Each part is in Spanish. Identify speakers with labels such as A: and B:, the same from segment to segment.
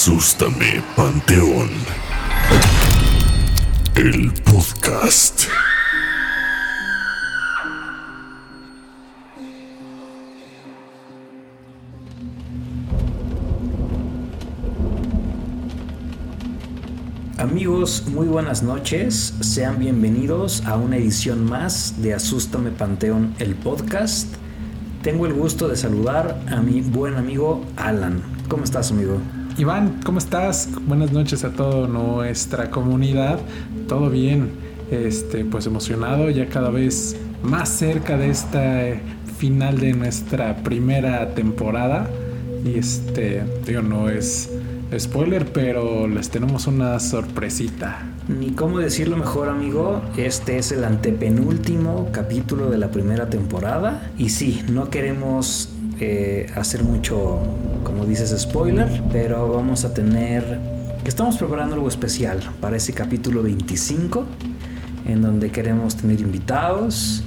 A: Asústame, Panteón. El podcast.
B: Amigos, muy buenas noches. Sean bienvenidos a una edición más de Asústame Panteón, el podcast. Tengo el gusto de saludar a mi buen amigo Alan. ¿Cómo estás, amigo?
C: Iván, ¿cómo estás? Buenas noches a toda nuestra comunidad. Todo bien, este, pues emocionado, ya cada vez más cerca de esta final de nuestra primera temporada. Y este, digo, no es spoiler, pero les tenemos una sorpresita.
B: Ni cómo decirlo mejor, amigo. Este es el antepenúltimo capítulo de la primera temporada. Y sí, no queremos hacer mucho, como dices, spoiler, pero vamos a tener. Estamos preparando algo especial para ese capítulo 25, en donde queremos tener invitados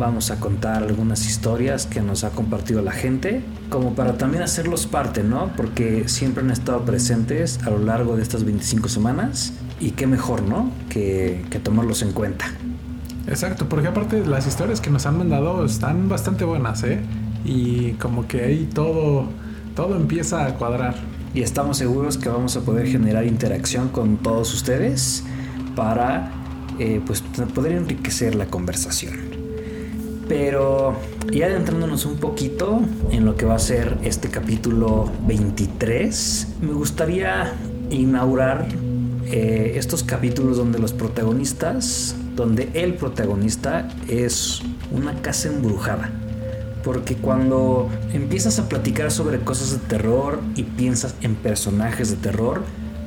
B: vamos a contar algunas historias que nos ha compartido la gente, como para también hacerlos parte, ¿no? Porque siempre han estado presentes a lo largo de estas 25 semanas y qué mejor, ¿no? Que, que tomarlos en cuenta.
C: Exacto, porque aparte las historias que nos han mandado están bastante buenas, ¿eh? Y como que ahí todo, todo empieza a cuadrar.
B: Y estamos seguros que vamos a poder generar interacción con todos ustedes para eh, pues, poder enriquecer la conversación. Pero ya adentrándonos un poquito en lo que va a ser este capítulo 23, me gustaría inaugurar eh, estos capítulos donde los protagonistas, donde el protagonista es una casa embrujada. Porque cuando empiezas a platicar sobre cosas de terror y piensas en personajes de terror,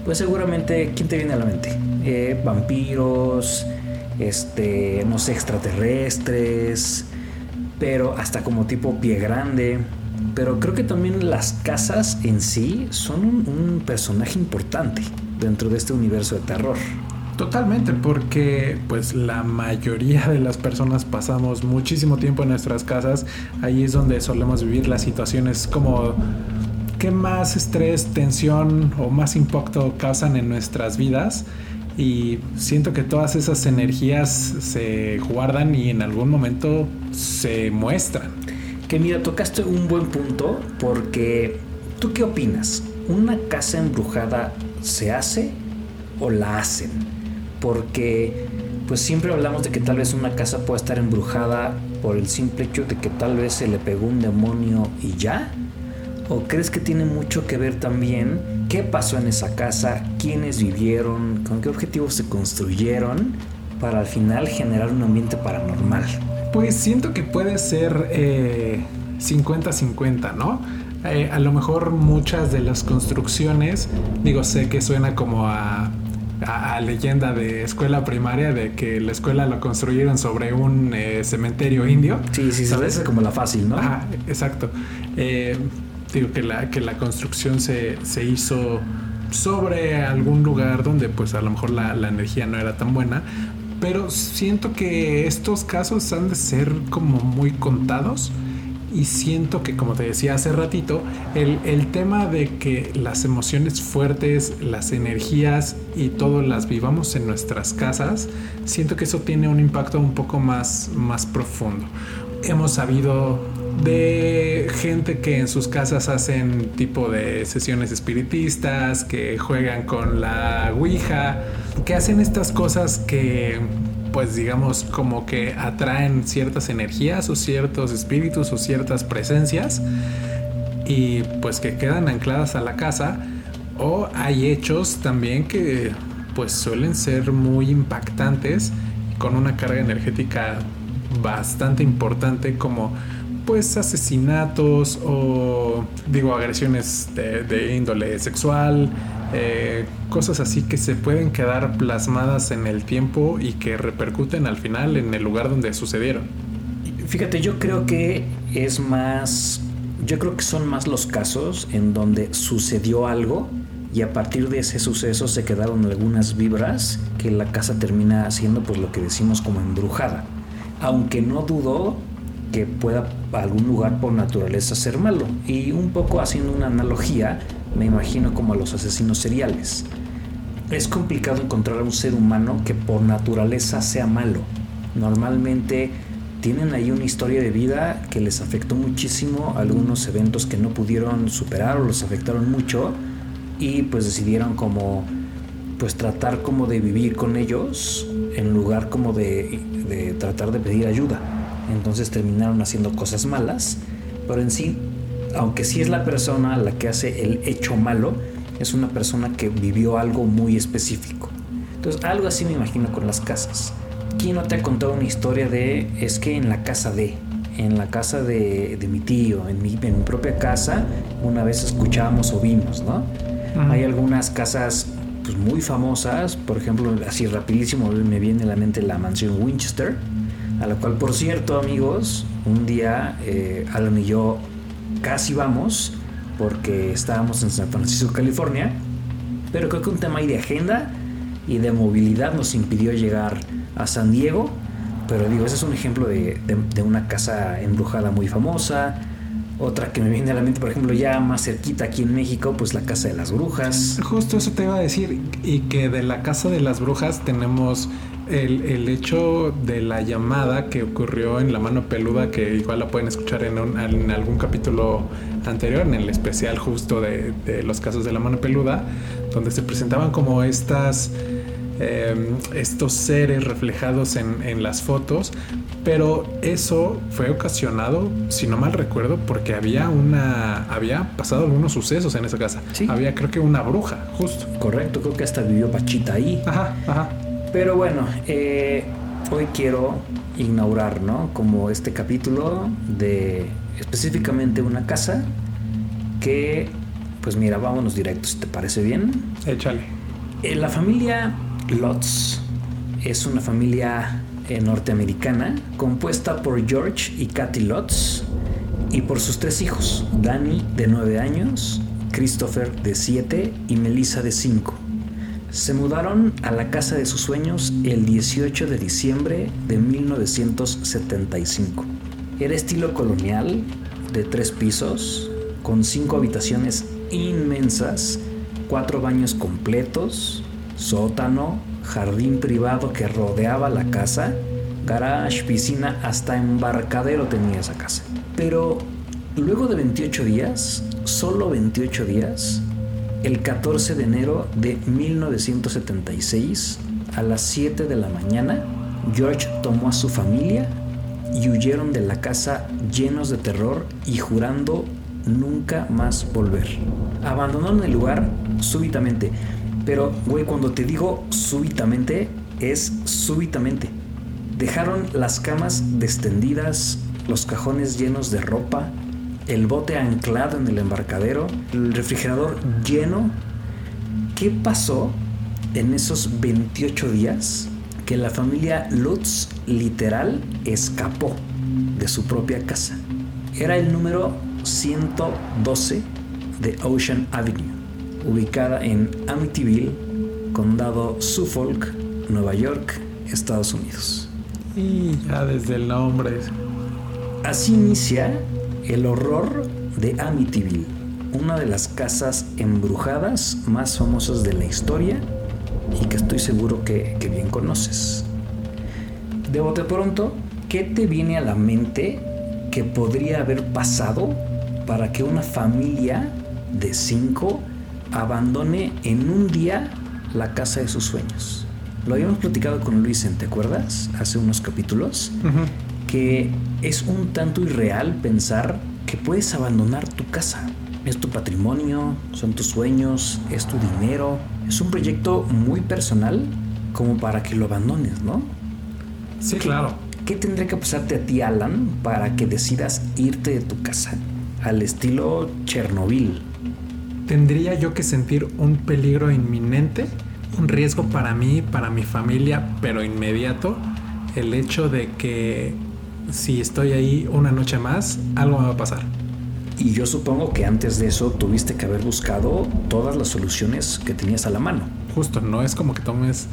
B: pues seguramente, ¿quién te viene a la mente? Eh, vampiros, este, no sé, extraterrestres, pero hasta como tipo pie grande. Pero creo que también las casas en sí son un, personaje importante dentro de este universo de terror.
C: Totalmente, porque pues la mayoría de las personas pasamos muchísimo tiempo en nuestras casas. Ahí es donde solemos vivir las situaciones como que más estrés, tensión o más impacto causan en nuestras vidas y siento que todas esas energías se guardan y en algún momento se muestran.
B: Que mira, tocaste un buen punto porque ¿tú qué opinas? ¿Una casa embrujada se hace o la hacen? Porque pues siempre hablamos de que tal vez una casa pueda estar embrujada por el simple hecho de que tal vez se le pegó un demonio y ya. ¿O crees que tiene mucho que ver también qué pasó en esa casa, quiénes vivieron, con qué objetivos se construyeron para al final generar un ambiente paranormal.
C: Pues siento que puede ser 50-50, eh, ¿no? Eh, a lo mejor muchas de las construcciones, digo, sé que suena como a, leyenda de escuela primaria, de que la escuela lo construyeron sobre un eh, cementerio indio.
B: Sí, sí, ¿sabes? como la fácil, ¿no?
C: Ajá, exacto digo que la, que la construcción se, hizo sobre algún lugar donde pues a lo mejor la, energía no era tan buena, pero siento que estos casos han de ser como muy contados y siento que como te decía hace ratito, el, el, tema de que las emociones fuertes, las energías y todo las vivamos en nuestras casas, siento que eso tiene un impacto un poco más, más profundo. Hemos sabido de gente que en sus casas hacen tipo de sesiones espiritistas, que juegan con la Ouija, que hacen estas cosas que pues digamos como que atraen ciertas energías o ciertos espíritus o ciertas presencias y pues que quedan ancladas a la casa. O hay hechos también que pues suelen ser muy impactantes con una carga energética bastante importante como pues asesinatos o digo agresiones de, índole sexual, eh, cosas así que se pueden quedar plasmadas en el tiempo y que repercuten al final en el lugar donde sucedieron.
B: Fíjate, yo creo que es más, yo creo que son más los casos en donde sucedió algo y a partir de ese suceso se quedaron algunas vibras que la casa termina haciendo pues lo que decimos como embrujada. Aunque no dudo que pueda algún lugar por naturaleza ser malo. Y un poco haciendo una analogía, me imagino como a los asesinos seriales. Es complicado encontrar a un ser humano que por naturaleza sea malo. Normalmente tienen ahí una historia de vida que les afectó muchísimo, algunos eventos que no pudieron superar o los afectaron mucho y pues decidieron como pues tratar como de vivir con ellos en lugar como de, de tratar de pedir ayuda. Entonces terminaron haciendo cosas malas, pero en sí, aunque sí es la persona la que hace el hecho malo, es una persona que vivió algo muy específico. Entonces algo así me imagino con las casas. ¿Quién no te ha contado una historia de, es que en la casa de, en la casa de, de mi tío, en mi, en mi, propia casa, una vez escuchábamos o vimos, ¿no? Uh -huh. Hay algunas casas pues, muy famosas, por ejemplo, así rapidísimo me viene a la mente la mansión Winchester, a la cual, por cierto, amigos, un día eh, Alan y yo casi vamos, porque estábamos en San Francisco, California, pero creo que un tema ahí de agenda y de movilidad nos impidió llegar a San Diego. Pero digo, ese es un ejemplo de, de, de, una casa embrujada muy famosa. Otra que me viene a la mente, por ejemplo, ya más cerquita aquí en México, pues la Casa de las Brujas.
C: Justo eso te iba a decir. Y que de la Casa de las Brujas tenemos el, el hecho de la llamada que ocurrió en La Mano Peluda, que igual la pueden escuchar en, un, en algún capítulo anterior, en el especial justo de, de los casos de La Mano Peluda, donde se presentaban como estas eh, estos seres reflejados en, en, las fotos, pero eso fue ocasionado, si no mal recuerdo, porque había una, había pasado algunos sucesos en esa casa.
B: Sí.
C: Había creo que una bruja, justo.
B: Correcto, creo que hasta vivió Pachita ahí.
C: Ajá, ajá.
B: Pero bueno, eh, hoy quiero inaugurar, ¿no? Como este capítulo de específicamente una casa que, pues mira, vámonos directos, ¿te parece bien?
C: Échale.
B: Eh, la familia Lutz es una familia eh, norteamericana compuesta por George y Kathy Lutz y por sus tres hijos, Danny de 9 años, Christopher de 7 y Melissa de 5. Se mudaron a la casa de sus sueños el 18 de diciembre de 1975. Era estilo colonial, de tres pisos, con cinco habitaciones inmensas, cuatro baños completos, sótano, jardín privado que rodeaba la casa, garage, piscina, hasta embarcadero tenía esa casa. Pero luego de 28 días, solo 28 días, el 14 de enero de 1976, a las 7 de la mañana, George tomó a su familia y huyeron de la casa llenos de terror y jurando nunca más volver. Abandonaron el lugar súbitamente. Pero, güey, cuando te digo súbitamente, es súbitamente. Dejaron las camas descendidas, los cajones llenos de ropa, el bote anclado en el embarcadero, el refrigerador lleno. ¿Qué pasó en esos 28 días que la familia Lutz literal escapó de su propia casa? Era el número 112 de Ocean Avenue ubicada en Amityville, condado Suffolk, Nueva York, Estados Unidos.
C: Y ya desde el nombre.
B: Así inicia el horror de Amityville, una de las casas embrujadas más famosas de la historia y que estoy seguro que, bien conoces. De bote pronto, ¿qué te viene a la mente que podría haber pasado para que una familia de cinco abandone en un día la casa de sus sueños. Lo habíamos platicado con Luisen, ¿te acuerdas? Hace unos capítulos. Uh. Que es un tanto irreal pensar que puedes abandonar tu casa. Es tu patrimonio, son tus sueños, es tu dinero. Es un proyecto muy personal como para que lo abandones, ¿no?
C: Sí, claro.
B: ¿Qué tendría que pasarte a ti, Alan, para que decidas irte de tu casa? Al estilo Chernobyl,
C: ¿Tendría yo que sentir un peligro inminente? Un riesgo para mí, para mi familia, pero inmediato. El hecho de que si estoy ahí una noche más, algo me va a pasar.
B: Y yo supongo que antes de eso tuviste que haber buscado todas las soluciones que tenías a la mano.
C: Justo, no es como que tomes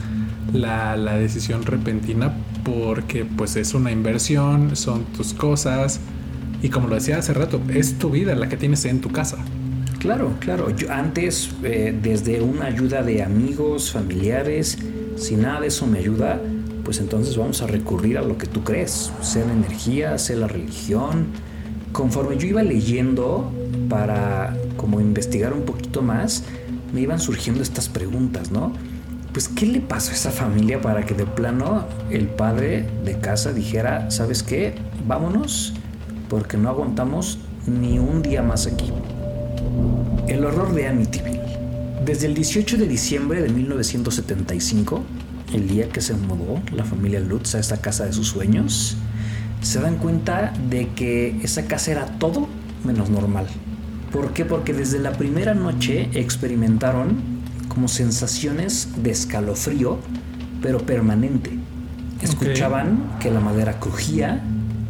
C: la, la decisión repentina porque pues es una inversión, son tus cosas y como lo decía hace rato, es tu vida la que tienes en tu casa.
B: Claro, claro. Yo antes, eh, desde una ayuda de amigos, familiares, si nada de eso me ayuda, pues entonces vamos a recurrir a lo que tú crees, sea la energía, sea la religión. Conforme yo iba leyendo para como investigar un poquito más, me iban surgiendo estas preguntas, ¿no? Pues, ¿qué le pasó a esa familia para que de plano el padre de casa dijera, ¿sabes qué? Vámonos, porque no aguantamos ni un día más aquí. El horror de Amityville. Desde el 18 de diciembre de 1975, el día que se mudó la familia Lutz a esta casa de sus sueños, se dan cuenta de que esa casa era todo menos normal. ¿Por qué? Porque desde la primera noche experimentaron como sensaciones de escalofrío, pero permanente. Escuchaban que la madera crujía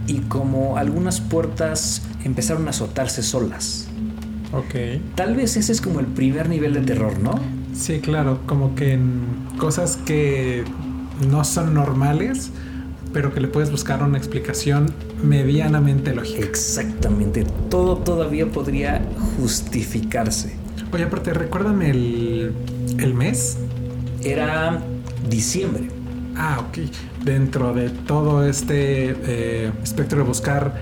B: y como algunas puertas empezaron a azotarse solas.
C: Ok.
B: Tal vez ese es como el primer nivel de terror, ¿no?
C: Sí, claro, como que en cosas que no son normales, pero que le puedes buscar una explicación medianamente lógica.
B: Exactamente, todo todavía podría justificarse.
C: Oye, aparte, recuérdame el, el mes.
B: Era diciembre.
C: Ah, ok. Dentro de todo este eh, espectro de buscar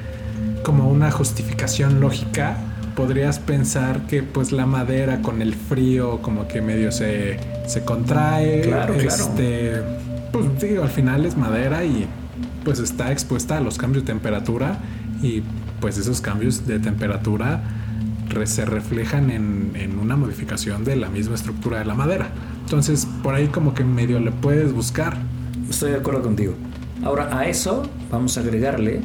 C: como una justificación lógica, podrías pensar que pues la madera con el frío como que medio se, se contrae.
B: Claro, claro.
C: este, Pues digo, al final es madera y pues está expuesta a los cambios de temperatura y pues esos cambios de temperatura re- se reflejan en, en una modificación de la misma estructura de la madera. Entonces por ahí como que medio le puedes buscar.
B: Estoy de acuerdo contigo. Ahora, a eso vamos a agregarle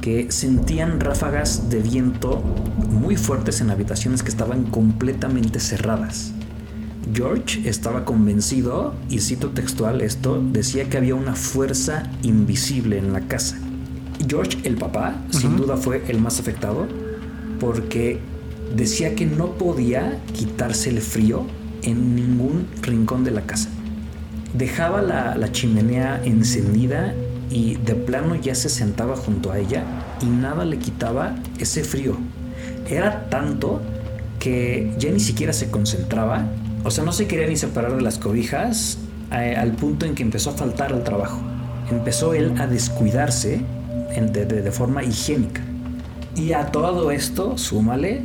B: que sentían ráfagas de viento muy fuertes en habitaciones que estaban completamente cerradas. George estaba convencido, y cito textual esto, decía que había una fuerza invisible en la casa. George, el papá, sin duda fue el más afectado, porque decía que no podía quitarse el frío en ningún rincón de la casa dejaba la, la chimenea encendida y de plano ya se sentaba junto a ella y nada le quitaba ese frío. Era tanto que ya ni siquiera se concentraba, o sea, no se quería ni separar de las cobijas eh, al punto en que empezó a faltar al trabajo. Empezó él a descuidarse de- forma higiénica. Y a todo esto, súmale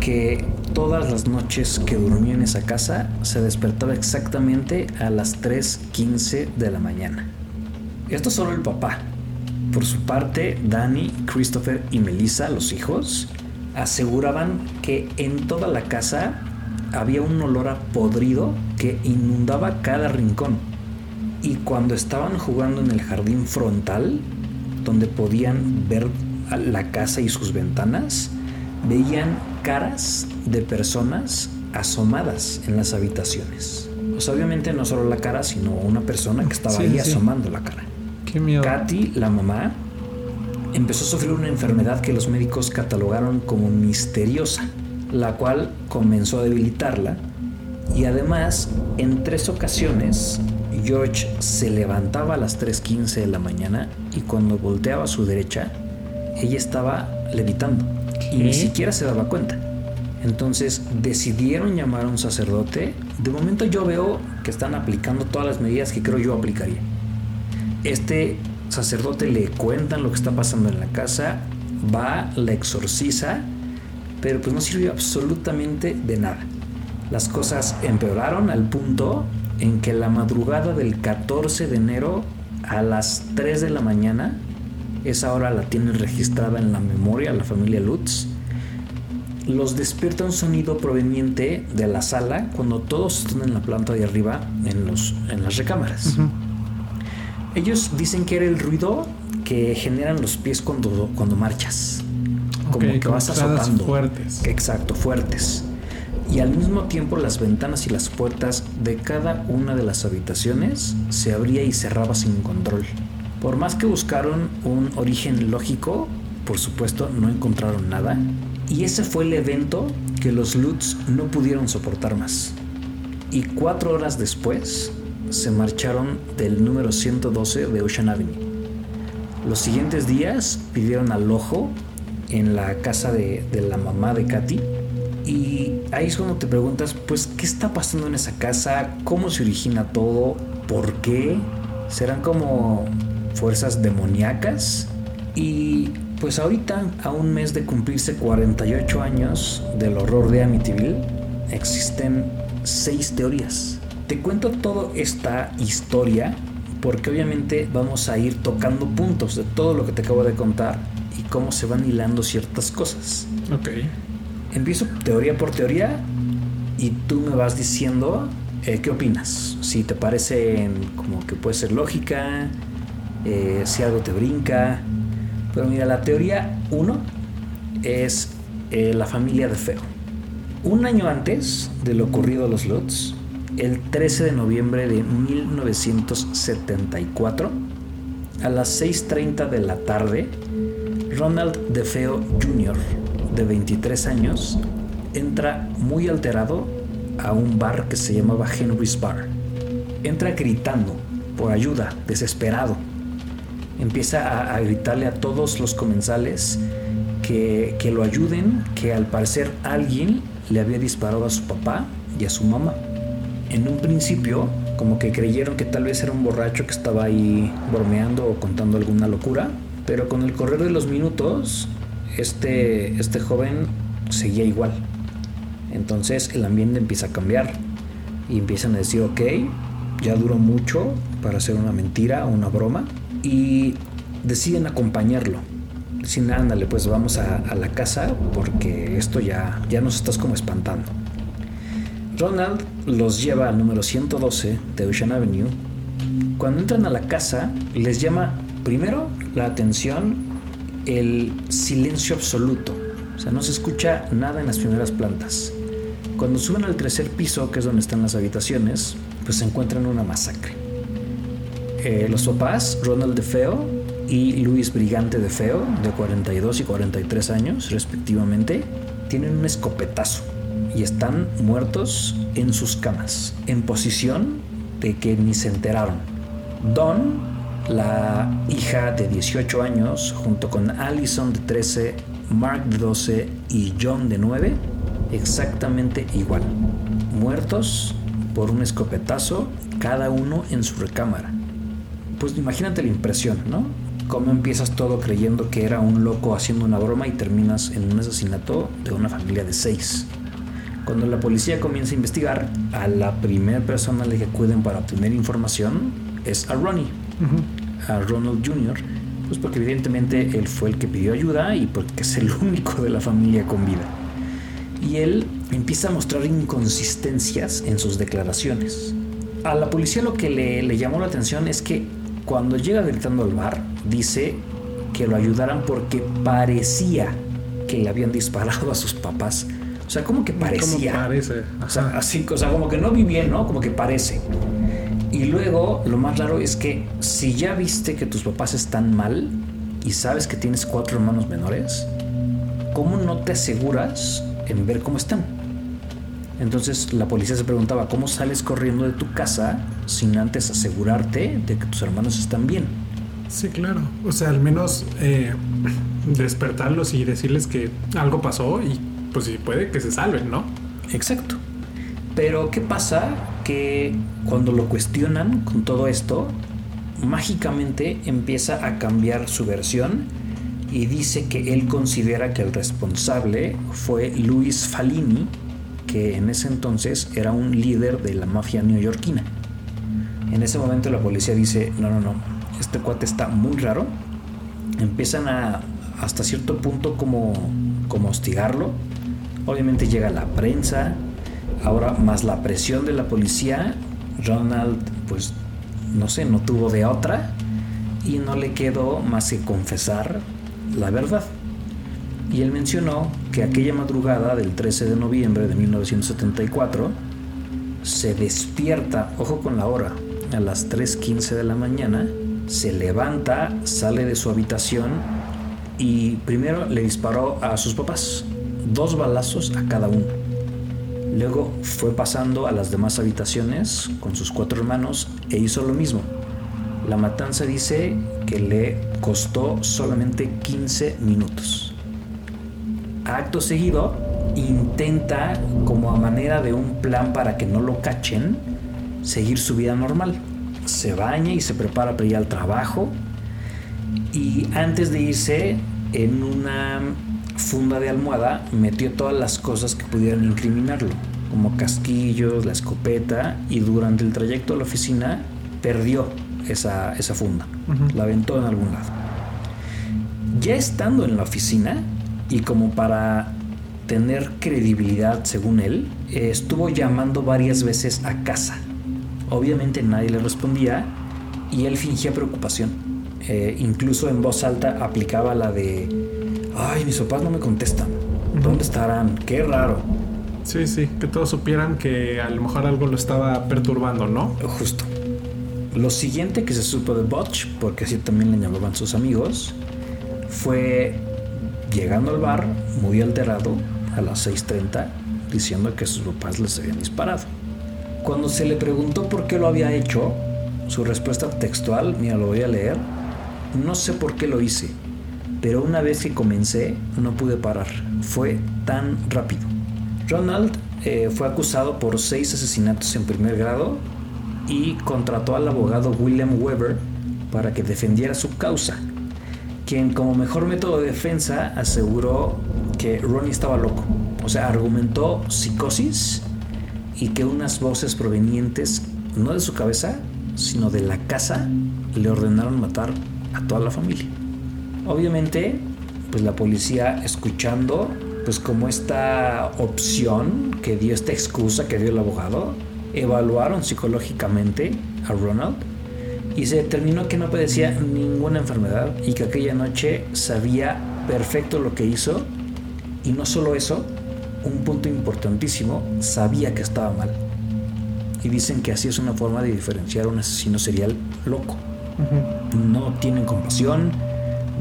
B: que todas las noches que dormía en esa casa se despertaba exactamente a las 3.15 de la mañana. Esto solo el papá. Por su parte, Danny, Christopher y Melissa, los hijos, aseguraban que en toda la casa había un olor a podrido que inundaba cada rincón. Y cuando estaban jugando en el jardín frontal, donde podían ver la casa y sus ventanas, veían caras de personas asomadas en las habitaciones. O sea, obviamente no solo la cara, sino una persona que estaba
C: Sí,
B: ahí
C: sí.
B: asomando la cara.
C: Qué miedo.
B: Katy, la mamá, empezó a sufrir una enfermedad que los médicos catalogaron como misteriosa, la cual comenzó a debilitarla y además en tres ocasiones George se levantaba a las 3.15 de la mañana y cuando volteaba a su derecha ella estaba levitando y ni siquiera se daba cuenta. Entonces decidieron llamar a un sacerdote. De momento yo veo que están aplicando todas las medidas que creo yo aplicaría. Este sacerdote le cuentan lo que está pasando en la casa, va, la exorciza, pero pues no sirvió absolutamente de nada. Las cosas empeoraron al punto en que la madrugada del 14 de enero a las 3 de la mañana, esa hora la tienen registrada en la memoria la familia Lutz, los despierta un sonido proveniente de la sala cuando todos están en la planta de arriba en, los, en las recámaras. Ellos dicen que era el ruido que generan los pies cuando, cuando marchas. Como
C: Ok,
B: que vas azotando.
C: fuertes.
B: Exacto, fuertes. Y al mismo tiempo las ventanas y las puertas de cada una de las habitaciones se abría y cerraba sin control. Por más que buscaron un origen lógico, por supuesto no encontraron nada. Y ese fue el evento que los Lutz no pudieron soportar más. Y cuatro horas después se marcharon del número 112 de Ocean Avenue. Los siguientes días pidieron alojo en la casa de, de la mamá de Katy Y ahí es cuando te preguntas, pues, ¿qué está pasando en esa casa? ¿Cómo se origina todo? ¿Por qué? ¿Serán como fuerzas demoníacas? Y pues ahorita, a un mes de cumplirse 48 años del horror de Amityville, existen seis teorías. Te cuento toda esta historia porque obviamente vamos a ir tocando puntos de todo lo que te acabo de contar y cómo se van hilando ciertas cosas.
C: Ok.
B: Empiezo teoría por teoría y tú me vas diciendo eh, qué opinas. Si te parece como que puede ser lógica, eh, si algo te brinca. Pero mira, la teoría 1 es eh, la familia de Feo. Un año antes de lo ocurrido a los Lutz, el 13 de noviembre de 1974, a las 6.30 de la tarde, Ronald DeFeo Jr., de 23 años, entra muy alterado a un bar que se llamaba Henry's Bar. Entra gritando por ayuda, desesperado. Empieza a, gritarle a todos los comensales que, que lo ayuden, que al parecer alguien le había disparado a su papá y a su mamá. En un principio, como que creyeron que tal vez era un borracho que estaba ahí bromeando o contando alguna locura, pero con el correr de los minutos, este, este joven seguía igual. Entonces el ambiente empieza a cambiar y empiezan a decir, ok, ya duró mucho para hacer una mentira o una broma y deciden acompañarlo. Dicen, ándale, pues vamos a, a, la casa porque esto ya, ya nos estás como espantando. Ronald los lleva al número 112 de Ocean Avenue. Cuando entran a la casa, les llama primero la atención el silencio absoluto. O sea, no se escucha nada en las primeras plantas. Cuando suben al tercer piso, que es donde están las habitaciones, pues se encuentran una masacre. Eh, los papás, Ronald DeFeo y Luis Brigante DeFeo, de 42 y 43 años respectivamente, tienen un escopetazo y están muertos en sus camas, en posición de que ni se enteraron. Don, la hija de 18 años, junto con Allison de 13, Mark de 12 y John de 9, exactamente igual. Muertos por un escopetazo, cada uno en su recámara. Pues imagínate la impresión, ¿no? Cómo empiezas todo creyendo que era un loco haciendo una broma y terminas en un asesinato de una familia de seis. Cuando la policía comienza a investigar, a la primera persona a la que acuden para obtener información es a Ronnie, a Ronald Jr., pues porque evidentemente él fue el que pidió ayuda y porque es el único de la familia con vida. Y él empieza a mostrar inconsistencias en sus declaraciones. A la policía lo que le, le llamó la atención es que cuando llega gritando al bar, dice que lo ayudaran porque parecía que le habían disparado a sus papás o sea, como que parecía.
C: Como parece.
B: O sea, así, o sea, como que no vi bien, ¿no? Como que parece. Y luego, lo más raro es que si ya viste que tus papás están mal y sabes que tienes cuatro hermanos menores, ¿cómo no te aseguras en ver cómo están? Entonces la policía se preguntaba, ¿cómo sales corriendo de tu casa sin antes asegurarte de que tus hermanos están bien?
C: Sí, claro. O sea, al menos eh, despertarlos y decirles que algo pasó y pues sí puede que se salven, ¿no?
B: Exacto. Pero ¿qué pasa? Que cuando lo cuestionan con todo esto, mágicamente empieza a cambiar su versión y dice que él considera que el responsable fue Luis Falini, que en ese entonces era un líder de la mafia neoyorquina. En ese momento la policía dice, no, no, no, este cuate está muy raro. Empiezan a, hasta cierto punto como, como hostigarlo Obviamente llega la prensa, ahora más la presión de la policía, Ronald pues no sé, no tuvo de otra y no le quedó más que confesar la verdad. Y él mencionó que aquella madrugada del 13 de noviembre de 1974 se despierta, ojo con la hora, a las 3.15 de la mañana, se levanta, sale de su habitación y primero le disparó a sus papás, dos balazos a cada uno. Luego fue pasando a las demás habitaciones con sus cuatro hermanos e hizo lo mismo. La matanza dice que le costó solamente 15 minutos. Acto seguido, intenta, como a manera de un plan para que no lo cachen, seguir su vida normal. Se baña y se prepara para ir al trabajo. Y antes de irse, en una funda de almohada, metió todas las cosas que pudieran incriminarlo, como casquillos, la escopeta, y durante el trayecto a la oficina perdió esa, esa funda. La aventó en algún lado. Ya estando en la oficina, y como para tener credibilidad según él, estuvo llamando varias veces a casa. Obviamente nadie le respondía y él fingía preocupación. Eh, incluso en voz alta aplicaba la de, ay, mis papás no me contestan. ¿Dónde estarán? Qué raro.
C: Sí, sí, que todos supieran que a lo mejor algo lo estaba perturbando, ¿no?
B: Justo. Lo siguiente que se supo de Butch, porque así también le llamaban sus amigos, fue llegando al bar muy alterado a las 6.30 diciendo que sus papás les habían disparado. Cuando se le preguntó por qué lo había hecho, su respuesta textual, mira, lo voy a leer, no sé por qué lo hice, pero una vez que comencé no pude parar, fue tan rápido. Ronald eh, fue acusado por seis asesinatos en primer grado y contrató al abogado William Weber para que defendiera su causa, quien como mejor método de defensa aseguró que Ronnie estaba loco. O sea, argumentó psicosis y que unas voces provenientes no de su cabeza, sino de la casa, le ordenaron matar a toda la familia. Obviamente, pues la policía escuchando, pues como esta opción que dio esta excusa que dio el abogado, evaluaron psicológicamente a Ronald y se determinó que no padecía ninguna enfermedad y que aquella noche sabía perfecto lo que hizo y no solo eso, un punto importantísimo, sabía que estaba mal. Y dicen que así es una forma de diferenciar a un asesino serial loco. No tienen compasión,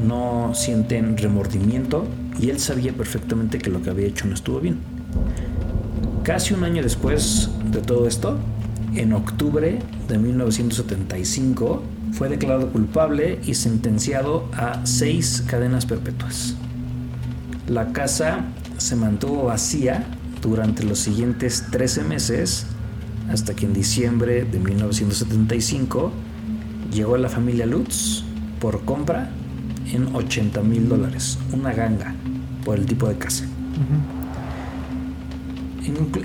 B: no sienten remordimiento y él sabía perfectamente que lo que había hecho no estuvo bien. Casi un año después de todo esto, en octubre de 1975, fue declarado culpable y sentenciado a seis cadenas perpetuas. La casa se mantuvo vacía durante los siguientes 13 meses hasta que en diciembre de 1975 llegó la familia Lutz por compra en 80 mil dólares, una ganga por el tipo de casa.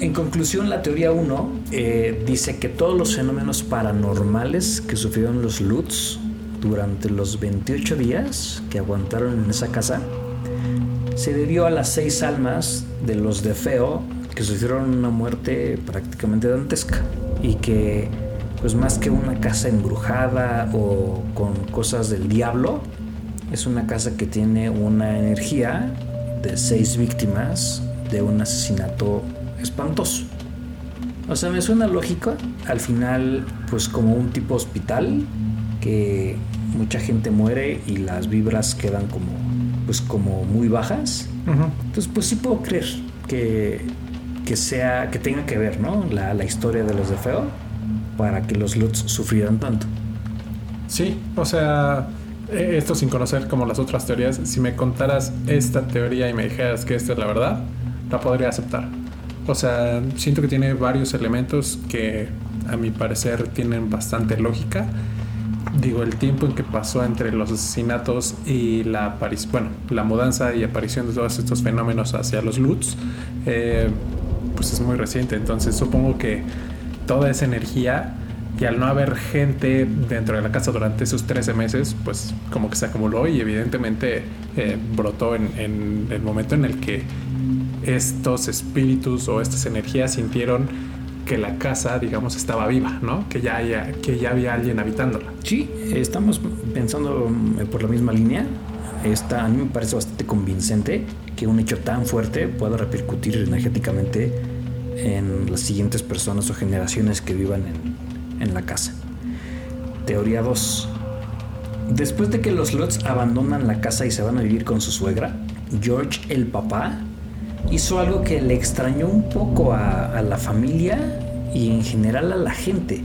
B: en, conclusión, la teoría 1 eh, dice que todos los fenómenos paranormales que sufrieron los Lutz durante los 28 días que aguantaron en esa casa se debió a las seis almas de los de Feo que sufrieron una muerte prácticamente dantesca y que pues más que una casa embrujada o con cosas del diablo es una casa que tiene una energía de seis víctimas de un asesinato espantoso. O sea, me suena lógico al final pues como un tipo hospital que mucha gente muere y las vibras quedan como pues como muy bajas. Entonces pues sí puedo creer que, que, sea, que tenga que ver, ¿no? La, la historia de los de Feo para que los Lutz sufrieran tanto.
C: Sí, o sea, esto sin conocer como las otras teorías, si me contaras esta teoría y me dijeras que esta es la verdad, la podría aceptar. O sea, siento que tiene varios elementos que a mi parecer tienen bastante lógica digo, el tiempo en que pasó entre los asesinatos y la aparición, bueno, la mudanza y aparición de todos estos fenómenos hacia los Lutz, eh, pues es muy reciente. Entonces supongo que toda esa energía y al no haber gente dentro de la casa durante esos 13 meses, pues como que se acumuló y evidentemente eh, brotó en, el momento en el que estos espíritus o estas energías sintieron que la casa, digamos, estaba viva, ¿no? Que ya, haya, que ya había alguien habitándola.
B: Sí, estamos pensando eh, por la misma línea. A mí me parece bastante convincente que un hecho tan fuerte pueda repercutir energéticamente en las siguientes personas o generaciones que vivan en, en la casa. Teoría 2. Después de que los Lutz abandonan la casa y se van a vivir con su suegra, George el papá hizo algo que le extrañó un poco a, la familia y en general a la gente,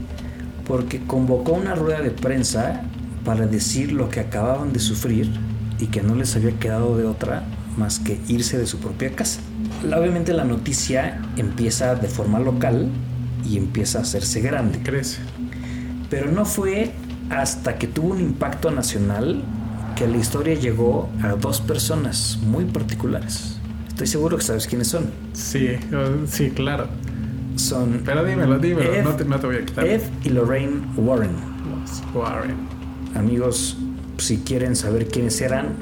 B: porque convocó una rueda de prensa para decir lo que acababan de sufrir y que no les había quedado de otra más que irse de su propia casa. Obviamente la noticia empieza de forma local y empieza a hacerse grande.
C: Crece.
B: Pero no fue hasta que tuvo un impacto nacional que la historia llegó a dos personas muy particulares. Estoy seguro que sabes quiénes son.
C: Sí, sí, claro.
B: Son
C: Pero dímelo, dímelo,
B: Ed-
C: no, te, no te voy a quitar.
B: Ed y Lorraine Warren.
C: Warren.
B: Amigos, si quieren saber quiénes eran,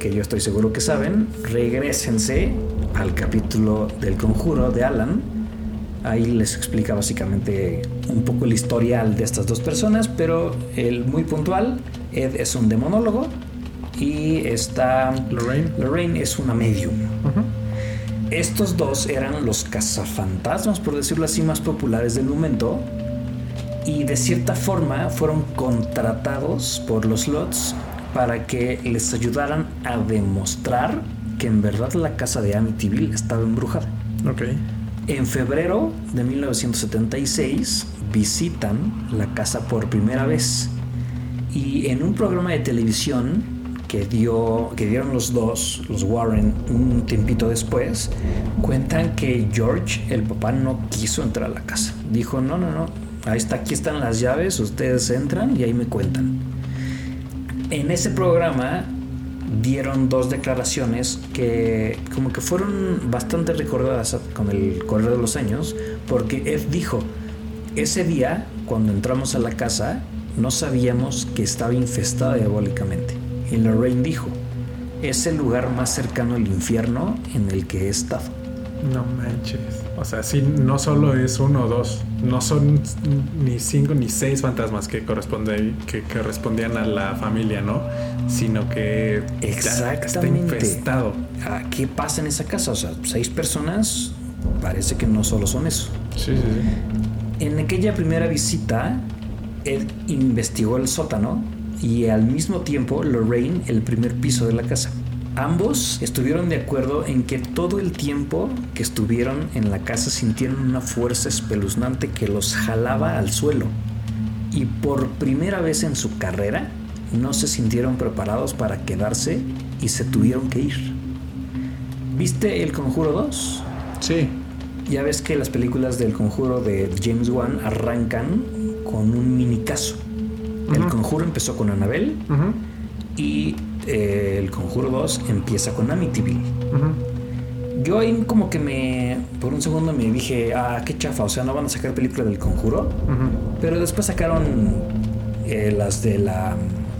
B: que yo estoy seguro que saben, regresense al capítulo del conjuro de Alan. Ahí les explica básicamente un poco el historial de estas dos personas, pero el muy puntual, Ed es un demonólogo y esta
C: Lorraine.
B: Lorraine es una medium. Estos dos eran los cazafantasmas, por decirlo así, más populares del momento. Y de cierta forma fueron contratados por los Lots para que les ayudaran a demostrar que en verdad la casa de Amityville estaba embrujada.
C: Ok.
B: En febrero de 1976 visitan la casa por primera vez y en un programa de televisión que, dio, que dieron los dos, los Warren, un tiempito después, cuentan que George, el papá, no quiso entrar a la casa. Dijo, no, no, no, ahí está, aquí están las llaves, ustedes entran y ahí me cuentan. En ese programa dieron dos declaraciones que como que fueron bastante recordadas con el correr de los años, porque Ed dijo, ese día, cuando entramos a la casa, no sabíamos que estaba infestada diabólicamente. Y Lorraine dijo, es el lugar más cercano al infierno en el que he estado.
C: No manches. O sea, sí, no solo es uno o dos. No son ni cinco ni seis fantasmas que, corresponde, que correspondían a la familia, ¿no? Sino que está infestado.
B: ¿A ¿Qué pasa en esa casa? O sea, seis personas, parece que no solo son eso.
C: Sí, sí, sí.
B: En aquella primera visita, Ed investigó el sótano y al mismo tiempo Lorraine el primer piso de la casa. Ambos estuvieron de acuerdo en que todo el tiempo que estuvieron en la casa sintieron una fuerza espeluznante que los jalaba al suelo. Y por primera vez en su carrera no se sintieron preparados para quedarse y se tuvieron que ir. ¿Viste El Conjuro 2?
C: Sí.
B: Ya ves que las películas del conjuro de James Wan arrancan con un mini caso. El
C: Ujú.
B: conjuro empezó con Annabelle y eh, el conjuro 2 empieza con Amityville.
C: ujú.
B: Yo ahí como que me, por un segundo me dije, ah, qué chafa, o sea, no van a sacar película del conjuro. Pero después sacaron eh, las de la,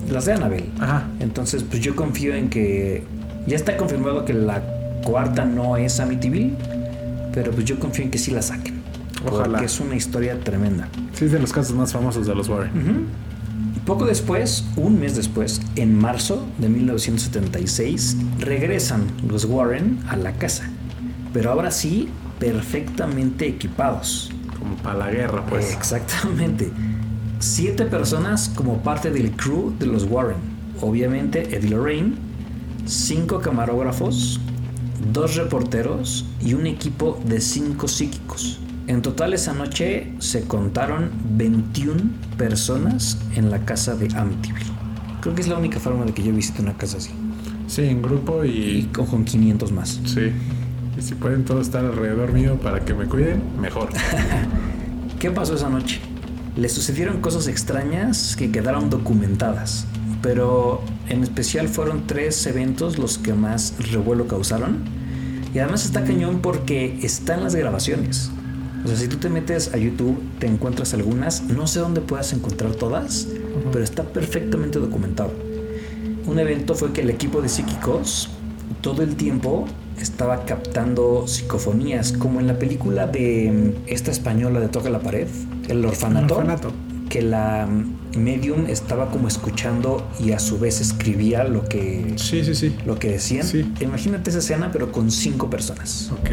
B: las de Annabelle.
C: Ajá.
B: Entonces, pues yo confío en que ya está confirmado que la cuarta no es Amityville, pero pues yo confío en que sí la saquen.
C: Ojalá.
B: Porque es una historia tremenda.
C: Sí, es de los casos más famosos de los Warren.
B: Poco después, un mes después, en marzo de 1976, regresan los Warren a la casa, pero ahora sí perfectamente equipados.
C: Como para la guerra, pues.
B: Exactamente. Siete personas como parte del crew de los Warren. Obviamente Eddie Lorraine, cinco camarógrafos, dos reporteros y un equipo de cinco psíquicos. En total esa noche se contaron 21 personas en la casa de Amityville. Creo que es la única forma de que yo visite una casa así.
C: Sí, en grupo
B: Y
C: y.
B: con, con 500 más.
C: Sí. Y si pueden todos estar alrededor mío para que me cuiden, mejor.
B: ¿Qué pasó esa noche? Le sucedieron cosas extrañas que quedaron documentadas, pero en especial fueron tres eventos los que más revuelo causaron. Y además está cañón porque están las grabaciones. O sea, si tú te metes a YouTube, te encuentras algunas, no sé dónde puedas encontrar todas, pero está perfectamente documentado. Un evento fue que el equipo de psíquicos todo el tiempo estaba captando psicofonías, como en la película de mm, esta española de Toca la Pared, El Orfanato,
C: orfanato.
B: que la mm, medium estaba como escuchando y a su vez escribía lo que,
C: Sí, sí, sí.
B: lo que decían. Imagínate esa escena, pero con cinco personas.
C: Ok.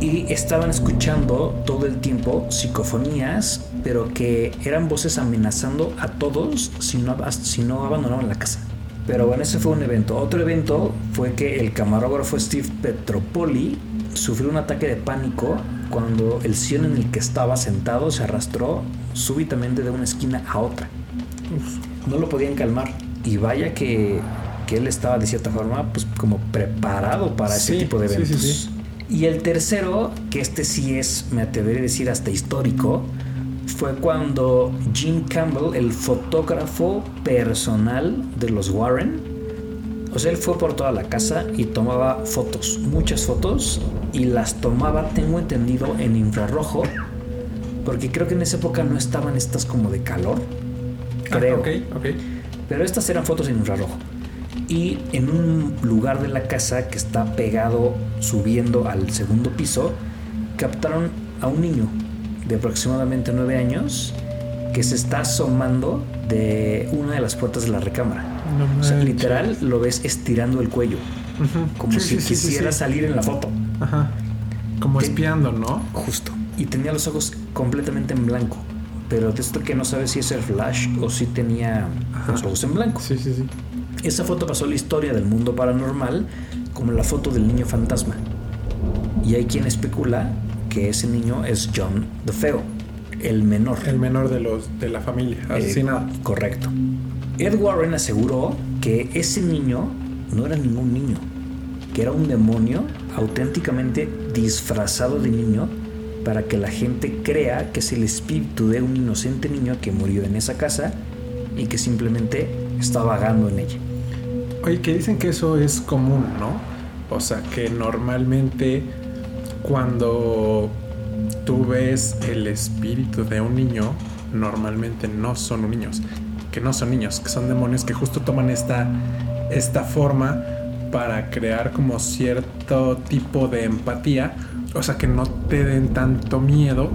B: Y estaban escuchando todo el tiempo psicofonías, pero que eran voces amenazando a todos si no, si no abandonaban la casa. Pero bueno, ese fue un evento. Otro evento fue que el camarógrafo Steve Petropoli sufrió un ataque de pánico cuando el sillón en el que estaba sentado se arrastró súbitamente de una esquina a otra. No lo podían calmar. Y vaya que que él estaba de cierta forma pues como preparado para ese tipo de
C: sí, sí,
B: eventos.
C: sí.
B: Y el tercero, que este sí es, me atrevería a decir hasta histórico, fue cuando Jim Campbell, el fotógrafo personal de los Warren, o sea, él fue por toda la casa y tomaba fotos, muchas fotos, y las tomaba, tengo entendido, en infrarrojo, porque creo que en esa época no estaban estas como de calor,
C: Ah,
B: creo. Pero estas eran fotos en infrarrojo. Y en un lugar de la casa que está pegado subiendo al segundo piso, captaron a un niño de aproximadamente nueve años que se está asomando de una de las puertas de la recámara.
C: No
B: O sea, literal lo ves estirando el cuello, como
C: Sí,
B: si
C: sí,
B: quisiera
C: sí.
B: salir en la foto.
C: Ajá. Como
B: Te-
C: espiando, ¿no?
B: Justo. Y tenía los ojos completamente en blanco. Pero de esto que no sabes si es el flash o si tenía los ojos en blanco.
C: Sí, sí, sí.
B: Esa foto pasó a la historia del mundo paranormal como la foto del niño fantasma. Y hay quien especula que ese niño es John the Feo, el menor.
C: El menor de los de la familia,
B: Eh,
C: asesinado.
B: correcto. Ed Warren aseguró que ese niño no era ningún niño, que era un demonio auténticamente disfrazado de niño para que la gente crea que es el espíritu de un inocente niño que murió en esa casa y que simplemente está vagando en ella.
C: Oye, que dicen que eso es común, ¿no? O sea, que normalmente cuando tú ves el espíritu de un niño, normalmente no son niños, que no son niños, que son demonios que justo toman esta, esta forma para crear como cierto tipo de empatía, o sea, que no te den tanto miedo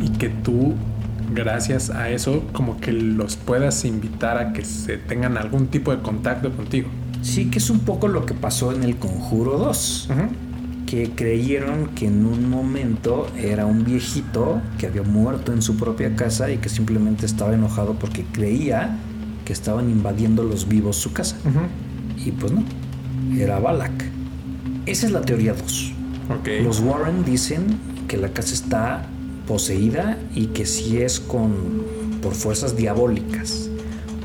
C: y que tú, gracias a eso, como que los puedas invitar a que se tengan algún tipo de contacto contigo.
B: Sí que es un poco lo que pasó en el Conjuro 2, que creyeron que en un momento era un viejito que había muerto en su propia casa y que simplemente estaba enojado porque creía que estaban invadiendo los vivos su casa. Y pues no, era Balak. Esa es la teoría 2.
C: Ok.
B: Los Warren dicen que la casa está poseída y que sí es con por fuerzas diabólicas.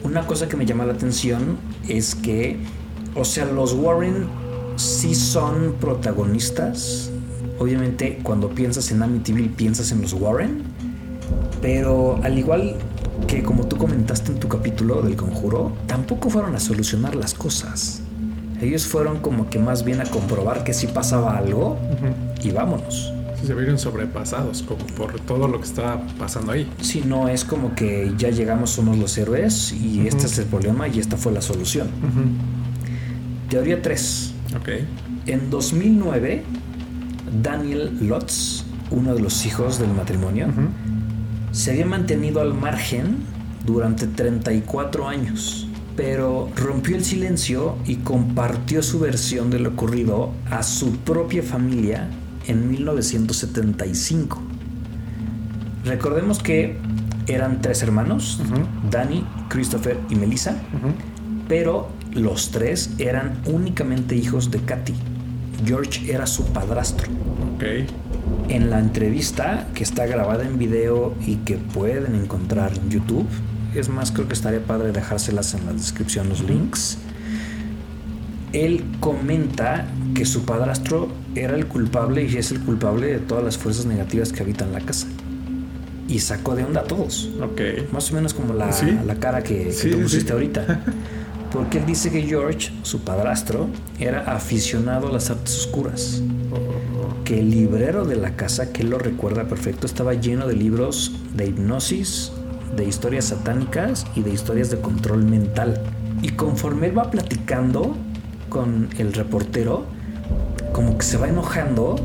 B: Una cosa que me llama la atención es que, o sea, los Warren sí son protagonistas. Obviamente, cuando piensas en Amityville piensas en los Warren, pero al igual que como tú comentaste en tu capítulo del conjuro, tampoco fueron a solucionar las cosas. Ellos fueron como que más bien a comprobar que sí pasaba algo
C: Ujú.
B: y vámonos.
C: Sí, se vieron sobrepasados como por todo lo que estaba pasando ahí.
B: Si no es como que ya llegamos, somos los héroes y este es el problema y esta fue la solución. Teoría 3.
C: Ok.
B: En 2009, Daniel Lutz, uno de los hijos del matrimonio, se había mantenido al margen durante 34 años, pero rompió el silencio y compartió su versión de lo ocurrido a su propia familia en 1975. Recordemos que eran tres hermanos,
C: Ujú.
B: Danny, Christopher y Melissa, pero los tres eran únicamente hijos de Katy. George era su padrastro.
C: Ok.
B: En la entrevista que está grabada en video y que pueden encontrar en YouTube, es más, creo que estaría padre dejárselas en la descripción los links. Él comenta que su padrastro era el culpable y es el culpable de todas las fuerzas negativas que habitan la casa. Y sacó de onda a todos.
C: Ok.
B: Más o menos como la,
C: Sí.
B: la cara que, que
C: Sí, sí,
B: pusiste
C: sí.
B: ahorita. Porque él dice que George, su padrastro, era aficionado a las artes oscuras. Que el librero de la casa, que él lo recuerda perfecto, estaba lleno de libros de hipnosis, de historias satánicas y de historias de control mental. Y conforme él va platicando con el reportero, como que se va enojando,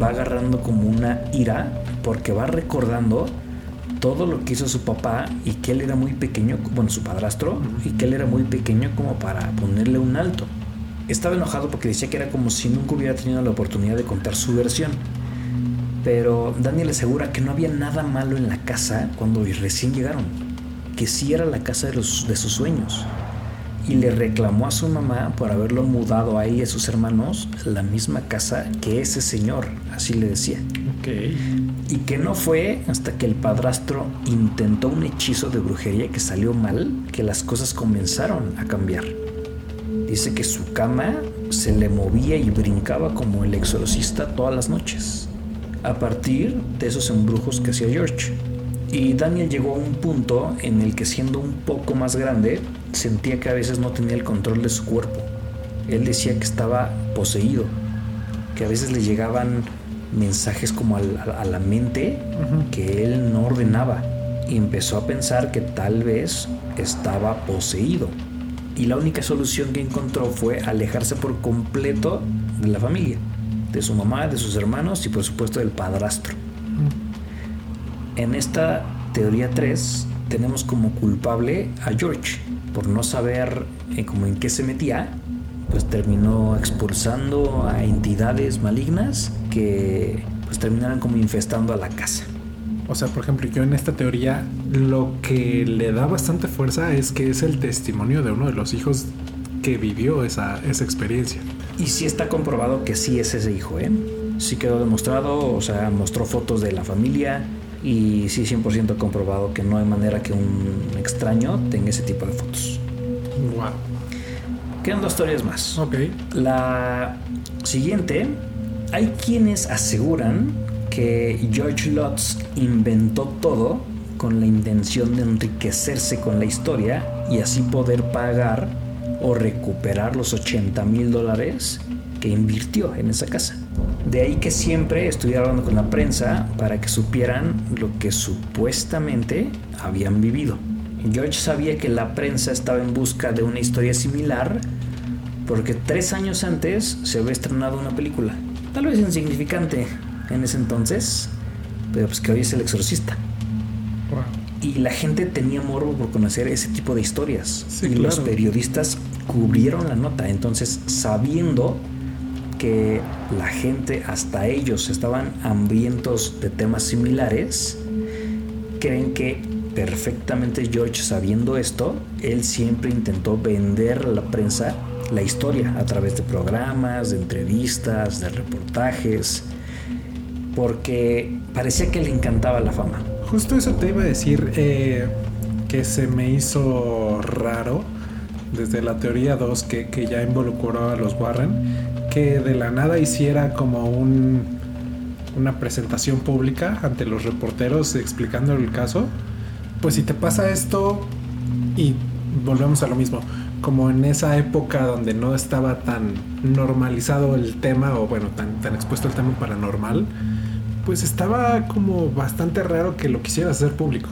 B: va agarrando como una ira, porque va recordando todo lo que hizo su papá y que él era muy pequeño, bueno, su padrastro, y que él era muy pequeño como para ponerle un alto. Estaba enojado porque decía que era como si nunca hubiera tenido la oportunidad de contar su versión. Pero Daniel asegura que no había nada malo en la casa cuando recién llegaron, que sí era la casa de, sus sueños. Y le reclamó a su mamá por haberlo mudado a él a sus hermanos la misma casa que ese señor, así le decía.
C: Ok.
B: Y que no fue hasta que el padrastro intentó un hechizo de brujería que salió mal que las cosas comenzaron a cambiar. Dice que su cama se le movía y brincaba como el exorcista todas las noches, a partir de esos embrujos que hacía George. Y Daniel llegó a un punto en el que siendo un poco más grande, sentía que a veces no tenía el control de su cuerpo. Él decía que estaba poseído, que a veces le llegaban mensajes como a la mente que él no ordenaba y empezó a pensar que tal vez estaba poseído. Y la única solución que encontró fue alejarse por completo de la familia, de su mamá, de sus hermanos y por supuesto del padrastro. En esta teoría 3 tenemos como culpable a George por no saber eh, como en qué se metía, pues terminó expulsando a entidades malignas que pues terminaron como infestando a la casa.
C: O sea, por ejemplo, yo en esta teoría lo que le da bastante fuerza es que es el testimonio de uno de los hijos que vivió esa, esa experiencia.
B: Y sí está comprobado que sí es ese hijo, ¿eh? Sí quedó demostrado, o sea, mostró fotos de la familia y sí 100% comprobado que no hay manera que un extraño tenga ese tipo de fotos.
C: Wow.
B: Quedan dos historias más.
C: Ok.
B: La siguiente, hay quienes aseguran que George Lutz inventó todo con la intención de enriquecerse con la historia y así poder pagar o recuperar los 80 mil dólares que invirtió en esa casa. De ahí que siempre estuviera hablando con la prensa para que supieran lo que supuestamente habían vivido. George sabía que la prensa estaba en busca de una historia similar porque tres años antes se había estrenado una película, tal vez insignificante en ese entonces, pero pues que hoy es El Exorcista.
C: Wow.
B: Y la gente tenía morbo por conocer ese tipo de historias.
C: Sí,
B: y los periodistas cubrieron la nota. Entonces, sabiendo que la gente, hasta ellos, estaban hambrientos de temas similares, creen que perfectamente George, sabiendo esto, él siempre intentó vender a la prensa la historia a través de programas, de entrevistas, de reportajes, porque parecía que le encantaba la fama.
C: Justo eso te iba a decir eh, que se me hizo raro desde la teoría 2 que, que ya involucró a los Warren, que de la nada hiciera como un, una presentación pública ante los reporteros explicando el caso. Pues si te pasa esto y volvemos a lo mismo, como en esa época donde no estaba tan normalizado el tema o bueno, tan, tan expuesto el tema paranormal, pues estaba como bastante raro que lo quisieras hacer público.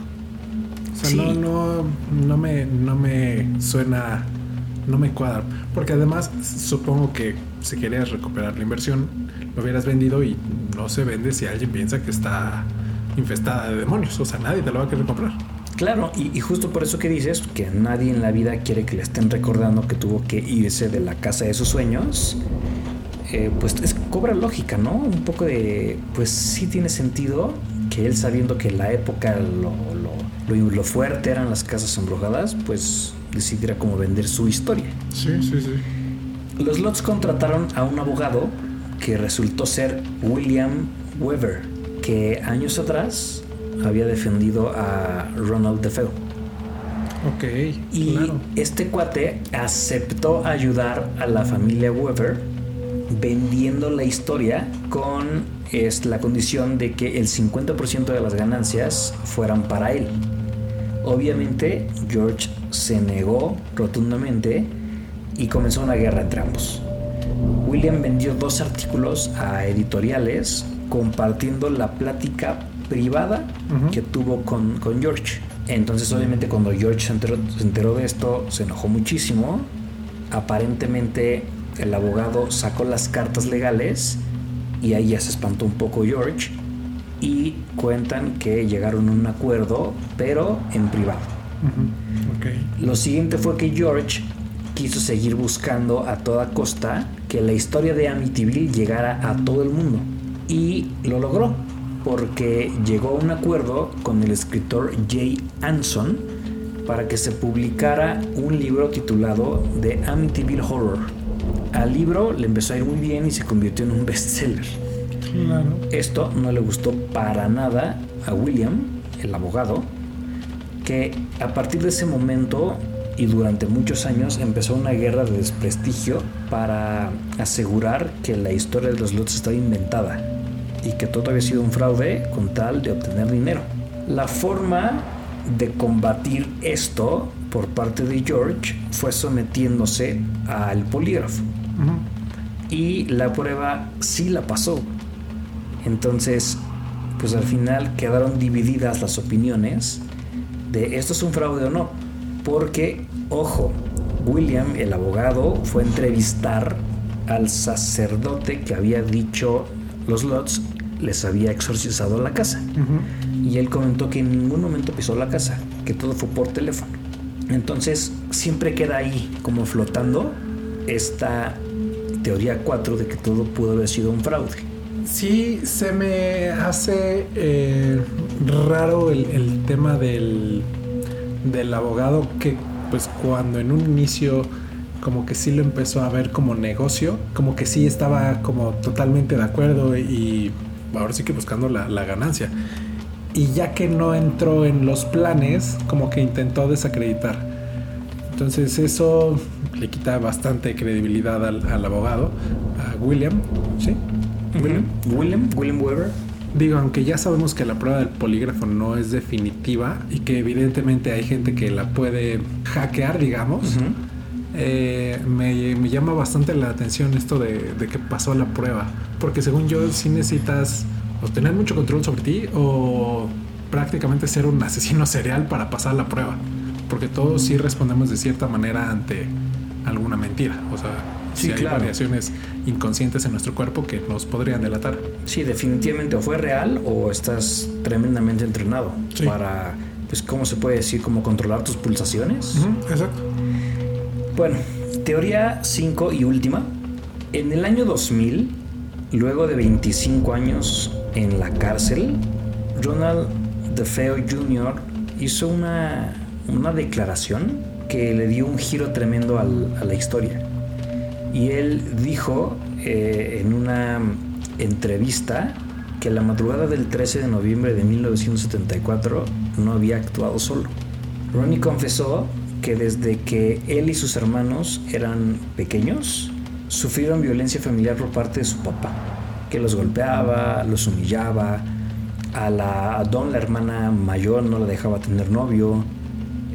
C: O sea,
B: Sí.
C: no, no, no me, no me suena, no me cuadra. Porque además supongo que si querías recuperar la inversión, lo hubieras vendido y no se vende si alguien piensa que está infestada de demonios. O sea, nadie te lo va a querer comprar.
B: Claro, y, y justo por eso que dices que nadie en la vida quiere que le estén recordando que tuvo que irse de la casa de sus sueños, eh, pues es, cobra lógica, ¿no? Un poco de, pues sí tiene sentido que él sabiendo que la época lo, lo, lo- lo fuerte eran las casas embrujadas, pues decidiera como vender su historia.
C: Sí, sí, sí.
B: Los Lots contrataron a un abogado que resultó ser William Weber, que años atrás había defendido a Ronald DeFeo.
C: Ok,
B: Y
C: claro.
B: este cuate aceptó ayudar a la familia Weber vendiendo la historia con es, la condición de que el 50% de las ganancias fueran para él. Obviamente George se negó rotundamente y comenzó una guerra entre ambos. William vendió dos artículos a editoriales compartiendo la plática privada que tuvo con, con George. Entonces obviamente cuando George se enteró, se enteró de esto se enojó muchísimo. Aparentemente el abogado sacó las cartas legales y ahí ya se espantó un poco George y cuentan que llegaron a un acuerdo pero en privado. Lo siguiente fue que George quiso seguir buscando a toda costa que la historia de Amityville llegara a todo el mundo. Y lo logró, porque llegó a un acuerdo con el escritor Jay Anson para que se publicara un libro titulado The Amityville Horror. Al libro le empezó a ir muy bien y se convirtió en un bestseller.
C: Claro.
B: Esto no le gustó para nada a William, el abogado, que a partir de ese momento y durante muchos años empezó una guerra de desprestigio para asegurar que la historia de los lots estaba inventada y que todo había sido un fraude con tal de obtener dinero. La forma de combatir esto por parte de George fue sometiéndose al polígrafo. Y la prueba sí la pasó. Entonces, pues al final quedaron divididas las opiniones de esto es un fraude o no. Porque, ojo, William, el abogado, fue a entrevistar al sacerdote que había dicho los lots les había exorcizado la casa. Y él comentó que en ningún momento pisó la casa, que todo fue por teléfono. Entonces siempre queda ahí como flotando esta teoría 4 de que todo pudo haber sido un fraude.
C: Sí, se me hace eh, raro el, el tema del, del abogado que pues cuando en un inicio como que sí lo empezó a ver como negocio, como que sí estaba como totalmente de acuerdo y ahora sí que buscando la, la ganancia. Y ya que no entró en los planes, como que intentó desacreditar. Entonces eso le quita bastante credibilidad al, al abogado, a William, ¿sí?
B: William, William, William Weber.
C: Digo, aunque ya sabemos que la prueba del polígrafo no es definitiva y que evidentemente hay gente que la puede hackear, digamos, eh, me, me llama bastante la atención esto de, de que pasó la prueba. Porque según yo, sí necesitas o tener mucho control sobre ti o prácticamente ser un asesino serial para pasar la prueba. Porque todos sí respondemos de cierta manera ante alguna mentira. O sea,
B: Sí,
C: si hay
B: claro.
C: variaciones inconscientes en nuestro cuerpo que nos podrían delatar.
B: Sí, definitivamente o fue real o estás tremendamente entrenado
C: Sí.
B: para, pues, ¿cómo se puede decir? Como controlar tus pulsaciones.
C: exacto.
B: Bueno, teoría 5 y última. En el año 2000, luego de 25 años en la cárcel, Ronald DeFeo Jr. hizo una, una declaración que le dio un giro tremendo a la historia. Y él dijo eh, en una entrevista que la madrugada del 13 de noviembre de 1974 no había actuado solo. Ronnie confesó que desde que él y sus hermanos eran pequeños, sufrieron violencia familiar por parte de su papá, que los golpeaba, los humillaba, a, la, Don, la hermana mayor, no la dejaba tener novio,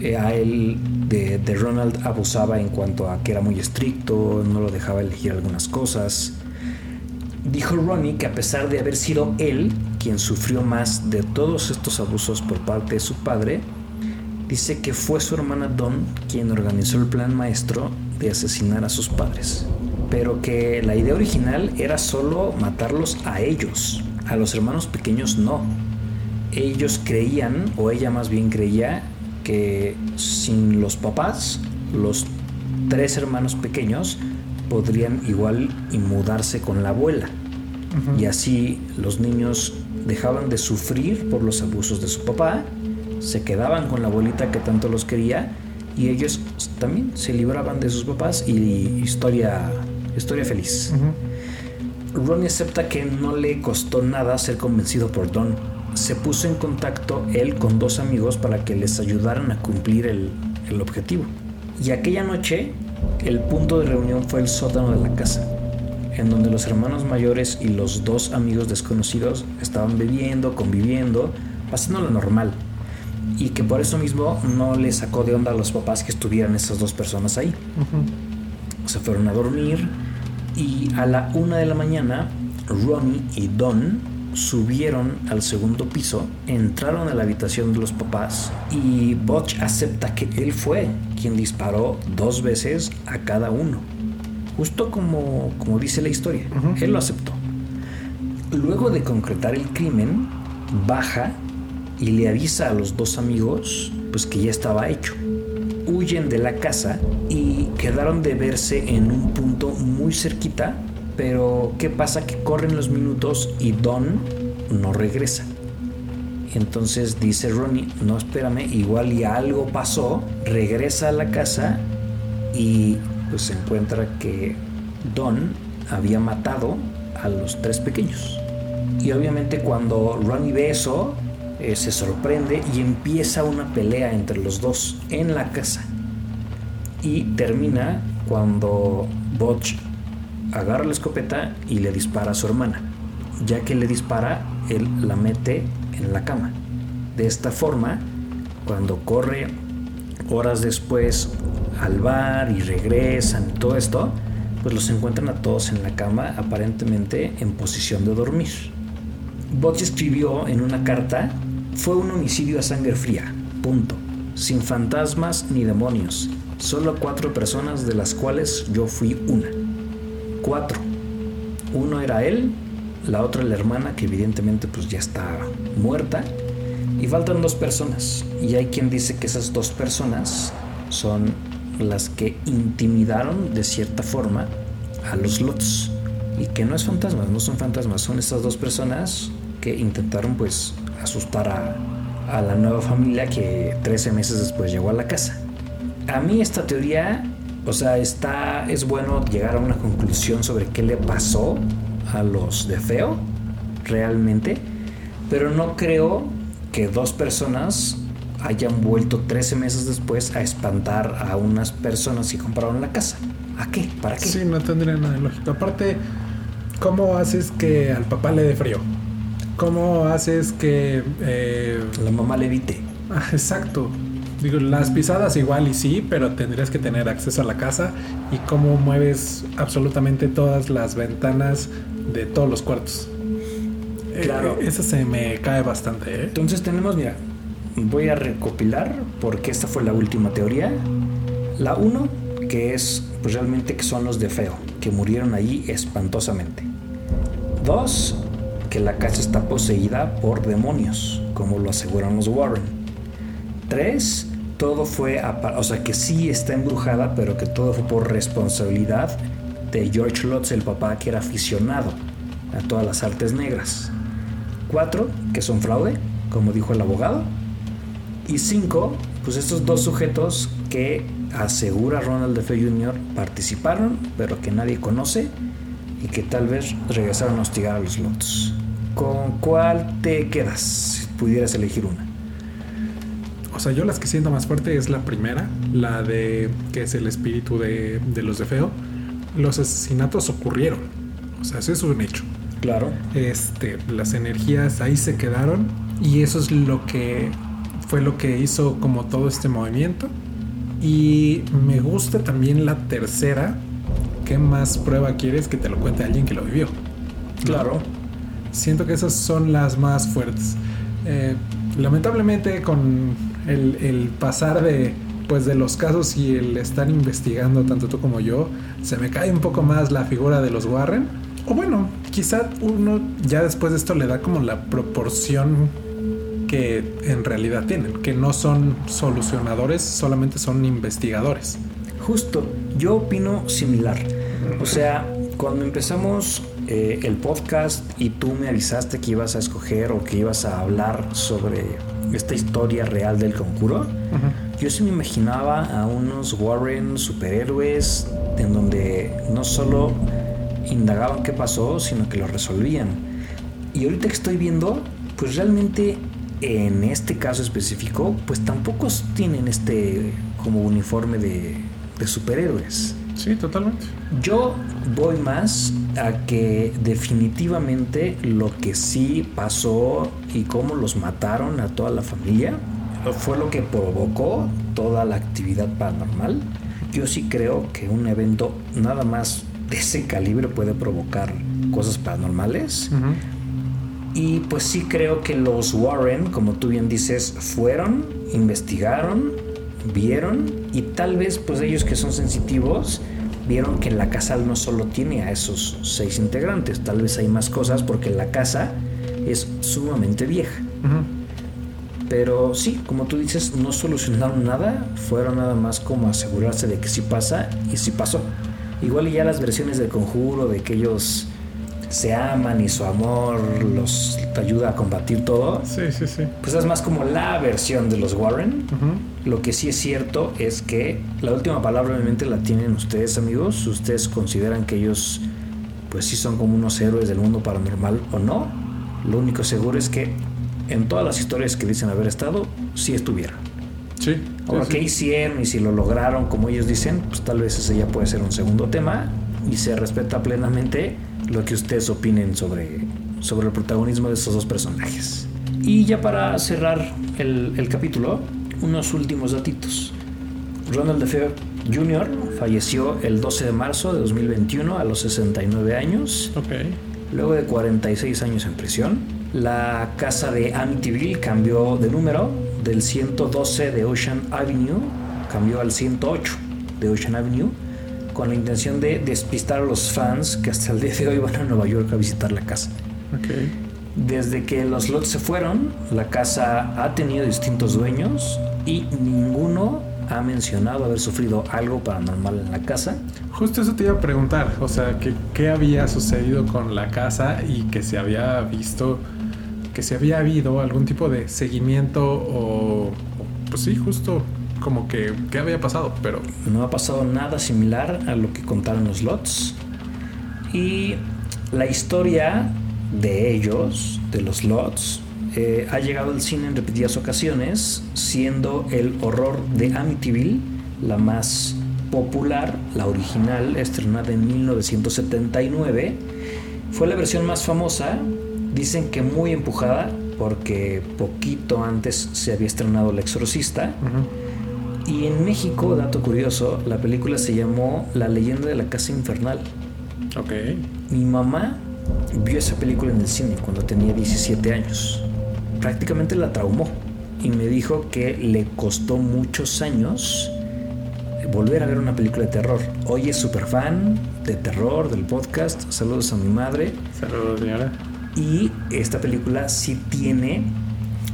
B: eh, a él de, de Ronald abusaba en cuanto a que era muy estricto, no lo dejaba elegir algunas cosas. Dijo Ronnie que a pesar de haber sido él quien sufrió más de todos estos abusos por parte de su padre, dice que fue su hermana Dawn quien organizó el plan maestro de asesinar a sus padres, pero que la idea original era solo matarlos a ellos, a los hermanos pequeños no. Ellos creían, o ella más bien creía, que sin los papás, los tres hermanos pequeños podrían igual y mudarse con la abuela. Y así los niños dejaban de sufrir por los abusos de su papá, se quedaban con la abuelita que tanto los quería y ellos también se libraban de sus papás y historia, historia feliz. Ronnie acepta que no le costó nada ser convencido por Don. Se puso en contacto él con dos amigos para que les ayudaran a cumplir el, el objetivo. Y aquella noche, el punto de reunión fue el sótano de la casa, en donde los hermanos mayores y los dos amigos desconocidos estaban bebiendo, conviviendo, pasando lo normal. Y que por eso mismo no le sacó de onda a los papás que estuvieran esas dos personas ahí. Se fueron a dormir y a la una de la mañana, Ronnie y Don subieron al segundo piso, entraron a la habitación de los papás y Butch acepta que él fue quien disparó dos veces a cada uno. Justo como, como dice la historia. Él lo aceptó. Luego de concretar el crimen, baja y le avisa a los dos amigos pues que ya estaba hecho. Huyen de la casa y quedaron de verse en un punto muy cerquita, pero ¿qué pasa? Que corren los minutos y Don no regresa. Entonces dice Ronnie, no espérame, igual y algo pasó, regresa a la casa y pues se encuentra que Don había matado a los tres pequeños. Y obviamente cuando Ronnie ve eso, eh, se sorprende y empieza una pelea entre los dos en la casa. y termina cuando Butch agarra la escopeta y le dispara a su hermana. Ya que le dispara, él la mete en la cama. De esta forma, cuando corre horas después al bar y regresan y todo esto, pues los encuentran a todos en la cama, aparentemente en posición de dormir. Butch escribió en una carta, fue un homicidio a sangre fría, punto, sin fantasmas ni demonios, solo cuatro personas de las cuales yo fui una. Cuatro. Uno era él, la otra la hermana que evidentemente pues ya está muerta y faltan dos personas y hay quien dice que esas dos personas son las que intimidaron de cierta forma a los Lots. Y que no es fantasmas, no son fantasmas, son estas dos personas que intentaron pues asustar a, a la nueva familia que 13 meses después llegó a la casa. A mí esta teoría, o sea, está, es bueno llegar a una conclusión sobre qué le pasó a los de Feo, realmente, pero no creo que dos personas hayan vuelto 13 meses después a espantar a unas personas que compraron la casa. ¿A qué? ¿Para qué?
C: Sí, no tendría nada de lógica. Aparte, ¿cómo haces que al papá le dé frío? ¿Cómo haces que... Eh...
B: La mamá le evite.
C: Ah, exacto. Digo, las pisadas igual y sí, pero tendrías que tener acceso a la casa y cómo mueves absolutamente todas las ventanas de todos los cuartos.
B: Claro.
C: Eh, esa se me cae bastante, ¿eh?
B: Entonces tenemos, mira, voy a recopilar porque esta fue la última teoría. La 1, que es pues realmente que son los de Feo, que murieron allí espantosamente. 2, que la casa está poseída por demonios, como lo aseguran los Warren. 3, todo fue, o sea, que sí está embrujada, pero que todo fue por responsabilidad de George Lutz, el papá que era aficionado a todas las artes negras. 4, que son fraude, como dijo el abogado. Y 5, pues estos dos sujetos que asegura Ronald F. Jr. participaron, pero que nadie conoce y que tal vez regresaron a hostigar a los Lots. ¿Con cuál te quedas si pudieras elegir una?
C: O sea, yo las que siento más fuerte es la primera, la de que es el espíritu de, de los de Feo. Los asesinatos ocurrieron. O sea, eso es un hecho.
B: Claro.
C: Este, las energías ahí se quedaron y eso es lo que fue lo que hizo como todo este movimiento. Y me gusta también la tercera. ¿Qué más prueba quieres que te lo cuente alguien que lo vivió?
B: Claro.
C: Siento que esas son las más fuertes. Eh, lamentablemente con el, el, pasar de pues de los casos y el estar investigando tanto tú como yo, se me cae un poco más la figura de los Warren. O bueno, quizá uno ya después de esto le da como la proporción que en realidad tienen, que no son solucionadores, solamente son investigadores.
B: Justo, yo opino similar. O sea, cuando empezamos eh, el podcast y tú me avisaste que ibas a escoger o que ibas a hablar sobre esta historia real del uh -huh. yo sí me imaginaba a unos Warren superhéroes en donde no solo indagaban qué pasó, sino que lo resolvían. Y ahorita que estoy viendo, pues realmente en este caso específico, pues tampoco tienen este como uniforme de, de, superhéroes.
C: Sí, totalmente.
B: Yo voy más a que definitivamente lo que sí pasó y cómo los mataron a toda la familia fue lo que provocó toda la actividad paranormal. Yo sí creo que un evento nada más de ese calibre puede provocar cosas paranormales. Uh -huh. Y pues sí creo que los Warren, como tú bien dices, fueron, investigaron, vieron y tal vez pues ellos que son sensitivos vieron que la casa no solo tiene a esos seis integrantes, tal vez hay más cosas porque la casa es sumamente vieja. Uh -huh. Pero sí, como tú dices, no solucionaron nada, fueron nada más como asegurarse de que sí pasa y sí pasó. Igual y ya las versiones del conjuro de que ellos se aman y su amor los ayuda a combatir todo.
C: Sí, sí, sí.
B: Pues es más como la versión de los Warren. Uh -huh. Lo que sí es cierto es que la última palabra obviamente la tienen ustedes, amigos. Ustedes consideran que ellos pues sí son como unos héroes del mundo paranormal o no. Lo único seguro es que en todas las historias que dicen haber estado, sí estuvieron.
C: Sí.
B: Ahora,
C: sí,
B: ¿qué
C: sí.
B: hicieron y si lo lograron como ellos dicen? Pues tal vez ese ya puede ser un segundo tema y se respeta plenamente lo que ustedes opinen sobre, sobre el protagonismo de estos dos personajes. Y ya para cerrar el, el capítulo, unos últimos datitos. Ronald DeFeo Jr. falleció el 12 de marzo de 2021 a los 69 años.
C: Ok.
B: Luego de 46 años en prisión, la casa de Amityville cambió de número del 112 de Ocean Avenue, cambió al 108 de Ocean Avenue, con la intención de despistar a los fans que hasta el día de hoy van a Nueva York a visitar la casa.
C: Ok.
B: Desde que los lots se fueron, la casa ha tenido distintos dueños y ninguno ha mencionado haber sufrido algo paranormal en la casa.
C: Justo eso te iba a preguntar, o sea, que qué había sucedido con la casa y que se había visto, que se había habido algún tipo de seguimiento o, pues sí, justo como que qué había pasado, pero
B: No ha pasado nada similar a lo que contaron los lots. Y la historia de ellos, de los lots, eh, ha llegado al cine en repetidas ocasiones, siendo el horror de Amityville la más popular, la original, estrenada en 1979. Fue la versión más famosa, dicen que muy empujada, porque poquito antes se había estrenado El Exorcista.
C: ujú,
B: Y en México, dato curioso, la película se llamó La leyenda de la casa infernal.
C: ok,
B: Mi mamá vio esa película en el cine cuando tenía 17 años. Prácticamente la traumó y me dijo que le costó muchos años volver a ver una película de terror. Hoy es súper fan de terror, del podcast. Saludos a mi madre.
C: saludos señora.
B: Y esta película sí tiene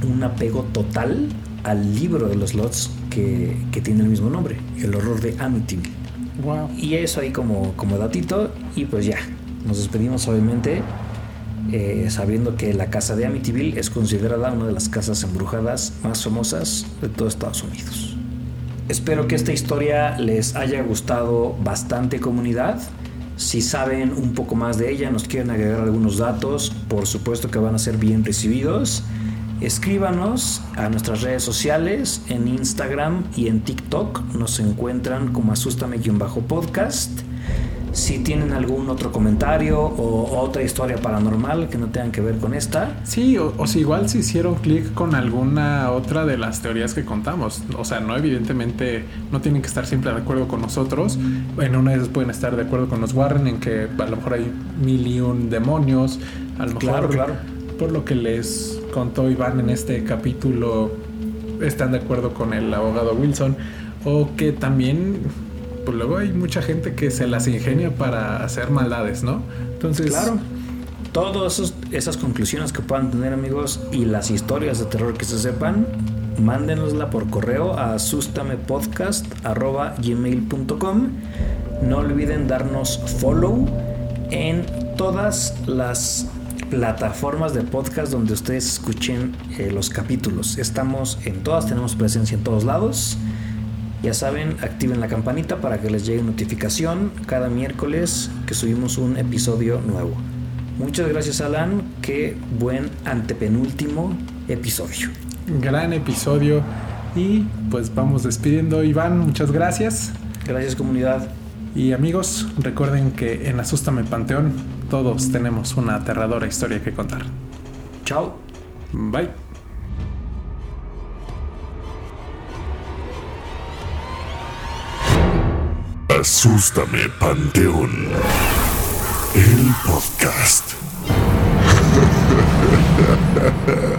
B: un apego total al libro de los Lots que, que tiene el mismo nombre, El horror de Amityville.
C: Wow.
B: Y eso ahí como, como datito y pues ya, nos despedimos obviamente eh, sabiendo que la casa de Amityville es considerada una de las casas embrujadas más famosas de todo Estados Unidos. Espero que esta historia les haya gustado bastante comunidad. Si saben un poco más de ella, nos quieren agregar algunos datos, por supuesto que van a ser bien recibidos. Escríbanos a nuestras redes sociales, en Instagram y en TikTok. Nos encuentran como asústame-podcast. Si tienen algún otro comentario o otra historia paranormal que no tengan que ver con esta,
C: Sí, o, o si igual si hicieron clic con alguna otra de las teorías que contamos. O sea, no evidentemente no tienen que estar siempre de acuerdo con nosotros. En una de esas pueden estar de acuerdo con los Warren en que a lo mejor hay mil y un demonios. A lo mejor
B: Claro, claro.
C: por lo que les contó Iván en este capítulo están de acuerdo con el abogado Wilson. O que también, pues luego hay mucha gente que se las ingenia para hacer maldades, ¿no? Entonces,
B: Claro. Todas esas conclusiones que puedan tener amigos y las historias de terror que se sepan, mándenosla por correo a asustamepodcast.gmail.com No olviden darnos follow en todas las plataformas de podcast donde ustedes escuchen eh, los capítulos. Estamos en todas, tenemos presencia en todos lados. Ya saben, activen la campanita para que les llegue notificación cada miércoles que subimos un episodio nuevo. Muchas gracias Alan, qué buen antepenúltimo episodio.
C: gran episodio. Y pues vamos despidiendo. Iván, muchas gracias.
B: Gracias comunidad.
C: Y amigos, recuerden que en Asústame Panteón todos tenemos una aterradora historia que contar.
B: Chao.
C: Bye.
A: Asústame Panteón. El podcast.